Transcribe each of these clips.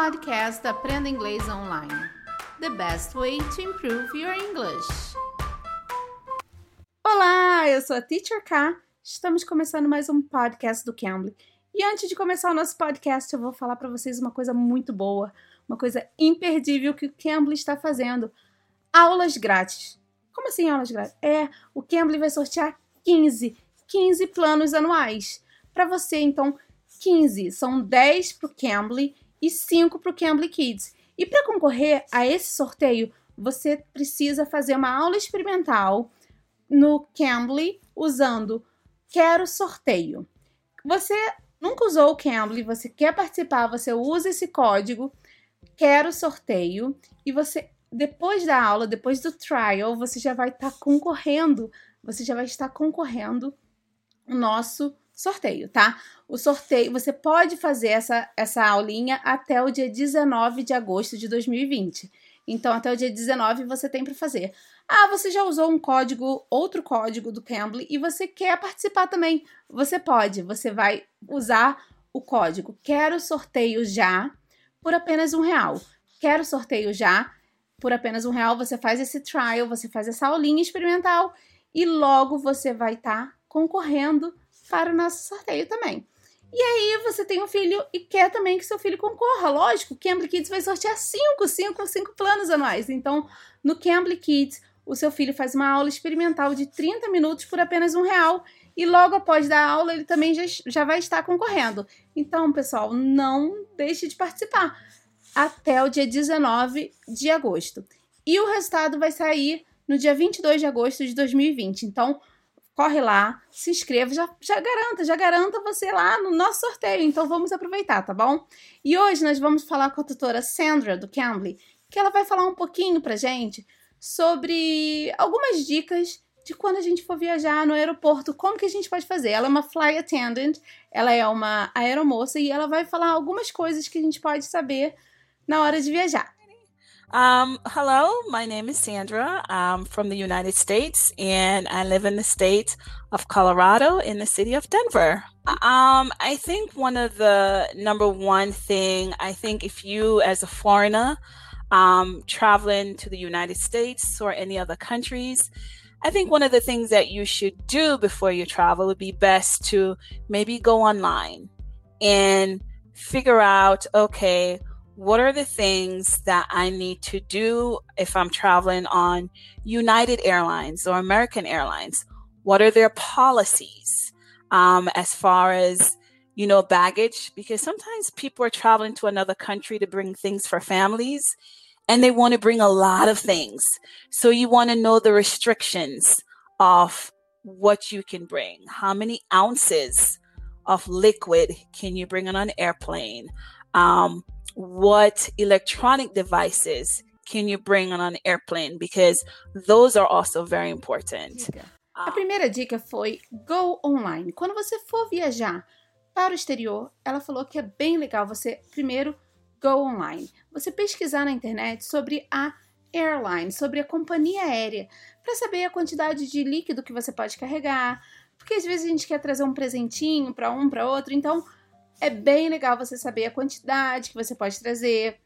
podcast Aprenda Inglês Online. The best way to improve your English. Olá, eu sou a Teacher K. Estamos começando mais um podcast do Cambly. E antes de começar o nosso podcast, eu vou falar para vocês uma coisa muito boa, uma coisa imperdível que o Cambly está fazendo. Aulas grátis. Como assim aulas grátis? É, o Cambly vai sortear 15, 15 planos anuais. Para você, então, 15. São 10 para o Cambly e 5 para o Cambly Kids. E para concorrer a esse sorteio, você precisa fazer uma aula experimental no Cambly usando Quero Sorteio. Você nunca usou o Cambly, você quer participar, você usa esse código Quero Sorteio e você depois da aula, depois do trial, você já vai estar tá concorrendo, você já vai estar concorrendo o nosso sorteio, tá? O sorteio, você pode fazer essa, essa aulinha até o dia 19 de agosto de 2020. Então, até o dia 19 você tem para fazer. Ah, você já usou um código, outro código do Cambly e você quer participar também? Você pode, você vai usar o código Quero Sorteio Já por apenas um real. Quero sorteio já por apenas um real. Você faz esse trial, você faz essa aulinha experimental e logo você vai estar tá concorrendo para o nosso sorteio também. E aí você tem um filho e quer também que seu filho concorra. Lógico, o Cambly Kids vai sortear 5, 5, 5 planos anuais. Então, no Cambly Kids, o seu filho faz uma aula experimental de 30 minutos por apenas um real. E logo após da aula, ele também já, já vai estar concorrendo. Então, pessoal, não deixe de participar até o dia 19 de agosto. E o resultado vai sair no dia 22 de agosto de 2020. Então, corre lá, se inscreva, já, já garanta, já garanta você lá no nosso sorteio. Então vamos aproveitar, tá bom? E hoje nós vamos falar com a tutora Sandra do Cambly, que ela vai falar um pouquinho pra gente sobre algumas dicas de quando a gente for viajar no aeroporto, como que a gente pode fazer. Ela é uma fly attendant, ela é uma aeromoça e ela vai falar algumas coisas que a gente pode saber na hora de viajar. Um, hello, my name is Sandra. I'm from the United States and I live in the state of Colorado in the city of Denver. Um, I think one of the number one thing, I think if you as a foreigner, um, traveling to the United States or any other countries, I think one of the things that you should do before you travel would be best to maybe go online and figure out, okay, what are the things that I need to do if I'm traveling on United Airlines or American Airlines? What are their policies um, as far as you know baggage? Because sometimes people are traveling to another country to bring things for families, and they want to bring a lot of things. So you want to know the restrictions of what you can bring. How many ounces of liquid can you bring on an airplane? Um, what electronic devices can you bring on an airplane because those are also very important. A primeira dica foi go online. Quando você for viajar para o exterior, ela falou que é bem legal você primeiro go online. Você pesquisar na internet sobre a airline, sobre a companhia aérea, para saber a quantidade de líquido que você pode carregar, porque às vezes a gente quer trazer um presentinho para um, para outro, então é bem legal você saber a quantidade que você pode trazer.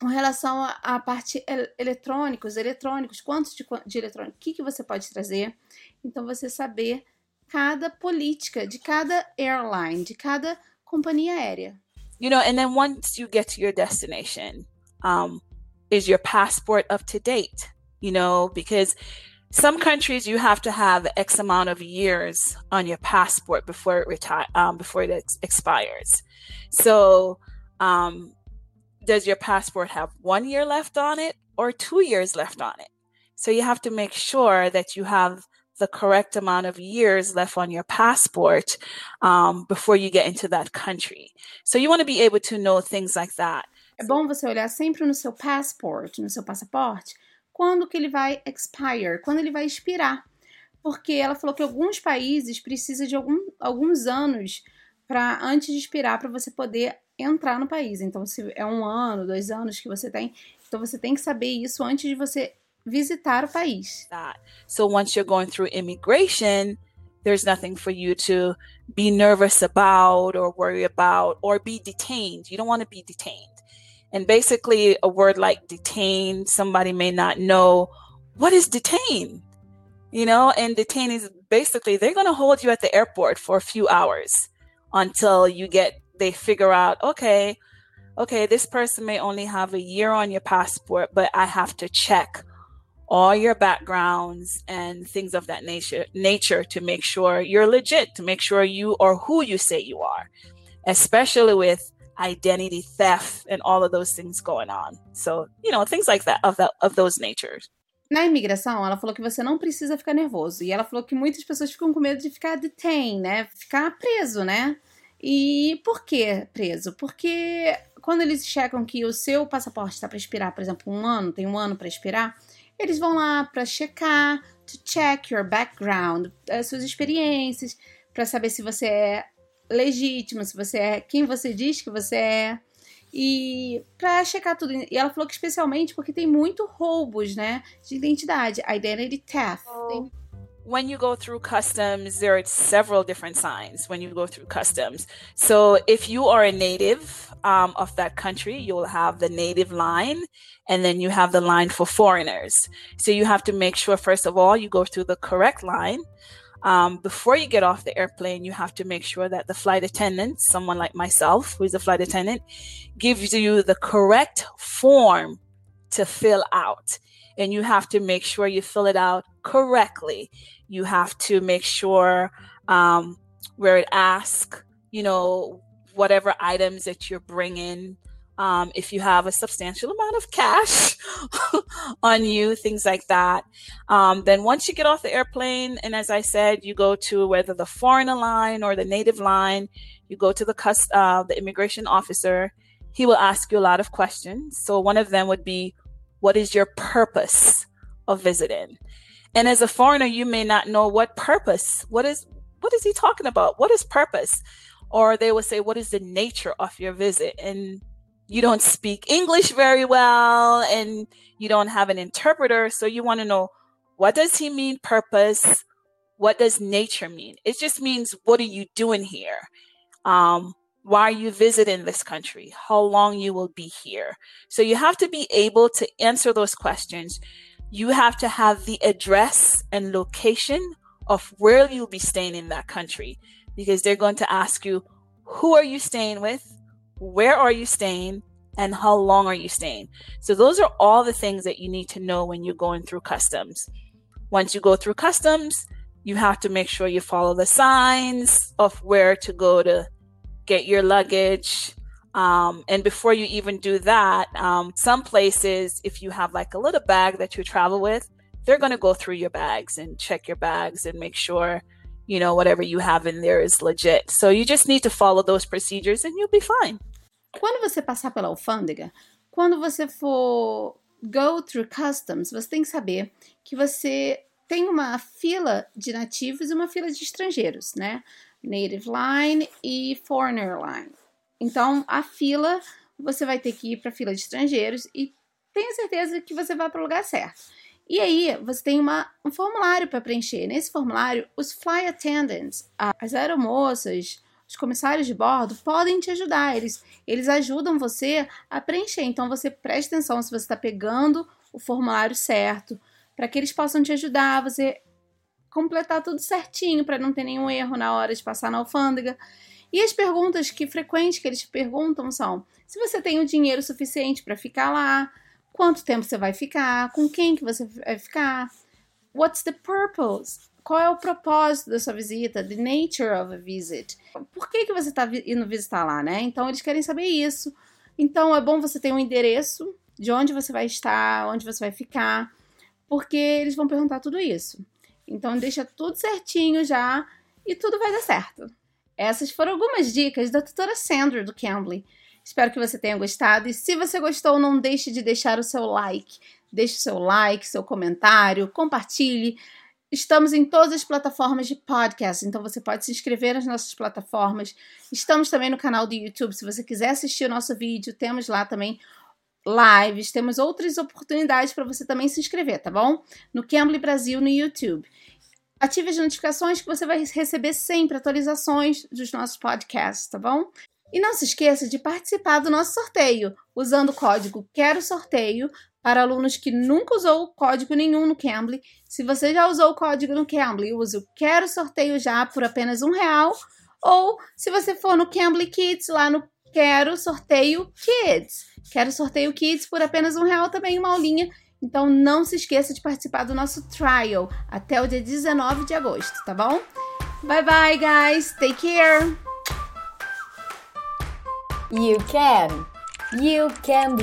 Com relação à parte eletrônicos, eletrônicos, quantos de, de o que, que você pode trazer. Então, você saber cada política de cada airline, de cada companhia aérea. You know, and then once you get to your destination, um, is your passport up to date? You know, because some countries you have to have X amount of years on your passport before it retire um, before it ex- expires. So, um, does your passport have one year left on it or two years left on it? So you have to make sure that you have the correct amount of years left on your passport um, before you get into that country. So you want to be able to know things like that. É bom você olhar sempre no seu passport, no seu passaporte, quando que ele vai expire, quando ele vai expirar. Porque ela falou que alguns países precisam de algum, alguns anos para antes de expirar para você poder entrar no país. Então, se é um ano, dois anos que você tem, então você tem que saber isso antes de você visitar o país. So once you're going through immigration, there's nothing for you to be nervous about or worry about or be detained. You don't want to be detained. And basically, a word like detain, somebody may not know what is detain, you know, and detain is basically they're going to hold you at the airport for a few hours until you get, they figure out, okay, okay, this person may only have a year on your passport, but I have to check all your backgrounds and things of that nature nature to make sure you're legit to make sure you are who you say you are especially with identity theft and all of those things going on so you know things like that of that of those natures Na imigração, ela falou que você não precisa ficar nervoso. E ela falou que muitas pessoas ficam com medo de ficar detained, né? Ficar preso, né? E por que preso? Porque quando eles checam que o seu passaporte está para expirar, por exemplo, um ano, tem um ano para expirar, eles vão lá para checar, to check your background, as suas experiências, para saber se você é legítimo, se você é quem você diz que você é. E para checar tudo. E ela falou que especialmente porque tem muito roubos, né, de identidade, identity theft. Oh. when you go through customs, there are several different signs when you go through customs. So if you are a native um, of that country, you'll have the native line, and then you have the line for foreigners. So you have to make sure, first of all, you go through the correct line. Um, before you get off the airplane, you have to make sure that the flight attendant, someone like myself, who is a flight attendant, gives you the correct form to fill out. And you have to make sure you fill it out correctly you have to make sure um, where it asks, you know, whatever items that you're bringing. Um, if you have a substantial amount of cash on you, things like that. Um, then once you get off the airplane, and as I said, you go to whether the foreigner line or the native line, you go to the cust- uh, the immigration officer. He will ask you a lot of questions. So one of them would be, "What is your purpose of visiting?" And as a foreigner, you may not know what purpose, what is what is he talking about? What is purpose? Or they will say, What is the nature of your visit? And you don't speak English very well and you don't have an interpreter. So you want to know what does he mean purpose? What does nature mean? It just means what are you doing here? Um, why are you visiting this country? How long you will be here? So you have to be able to answer those questions you have to have the address and location of where you'll be staying in that country because they're going to ask you who are you staying with where are you staying and how long are you staying so those are all the things that you need to know when you're going through customs once you go through customs you have to make sure you follow the signs of where to go to get your luggage um, and before you even do that, um, some places, if you have like a little bag that you travel with, they're going to go through your bags and check your bags and make sure, you know, whatever you have in there is legit. So you just need to follow those procedures and you'll be fine. Quando você passar pela alfândega, quando você for go through customs, você tem que saber que você tem uma fila de nativos e uma fila de estrangeiros, né? Native line e foreigner line. Então, a fila, você vai ter que ir para a fila de estrangeiros e tenha certeza que você vai para o lugar certo. E aí, você tem uma, um formulário para preencher. Nesse formulário, os fly attendants, as aeromoças, os comissários de bordo podem te ajudar. Eles, eles ajudam você a preencher. Então, você preste atenção se você está pegando o formulário certo, para que eles possam te ajudar você completar tudo certinho, para não ter nenhum erro na hora de passar na alfândega. E as perguntas que frequentes que eles perguntam são: se você tem o dinheiro suficiente para ficar lá, quanto tempo você vai ficar, com quem que você vai ficar, what's the purpose? Qual é o propósito da sua visita? The nature of a visit. Por que, que você está indo visitar lá, né? Então eles querem saber isso. Então é bom você ter um endereço de onde você vai estar, onde você vai ficar, porque eles vão perguntar tudo isso. Então deixa tudo certinho já e tudo vai dar certo. Essas foram algumas dicas da tutora Sandra do Cambly. Espero que você tenha gostado e se você gostou, não deixe de deixar o seu like. Deixe o seu like, seu comentário, compartilhe. Estamos em todas as plataformas de podcast, então você pode se inscrever nas nossas plataformas. Estamos também no canal do YouTube, se você quiser assistir o nosso vídeo, temos lá também lives, temos outras oportunidades para você também se inscrever, tá bom? No Cambly Brasil no YouTube. Ative as notificações que você vai receber sempre atualizações dos nossos podcasts, tá bom? E não se esqueça de participar do nosso sorteio usando o código Quero Sorteio para alunos que nunca usou código nenhum no Cambly. Se você já usou o código no Cambly, use o Quero Sorteio já por apenas um real. Ou se você for no Cambly Kids, lá no Quero Sorteio Kids. Quero Sorteio Kids por apenas um real também, uma aulinha. Então não se esqueça de participar do nosso trial até o dia 19 de agosto, tá bom? Bye bye, guys. Take care. You can. You can.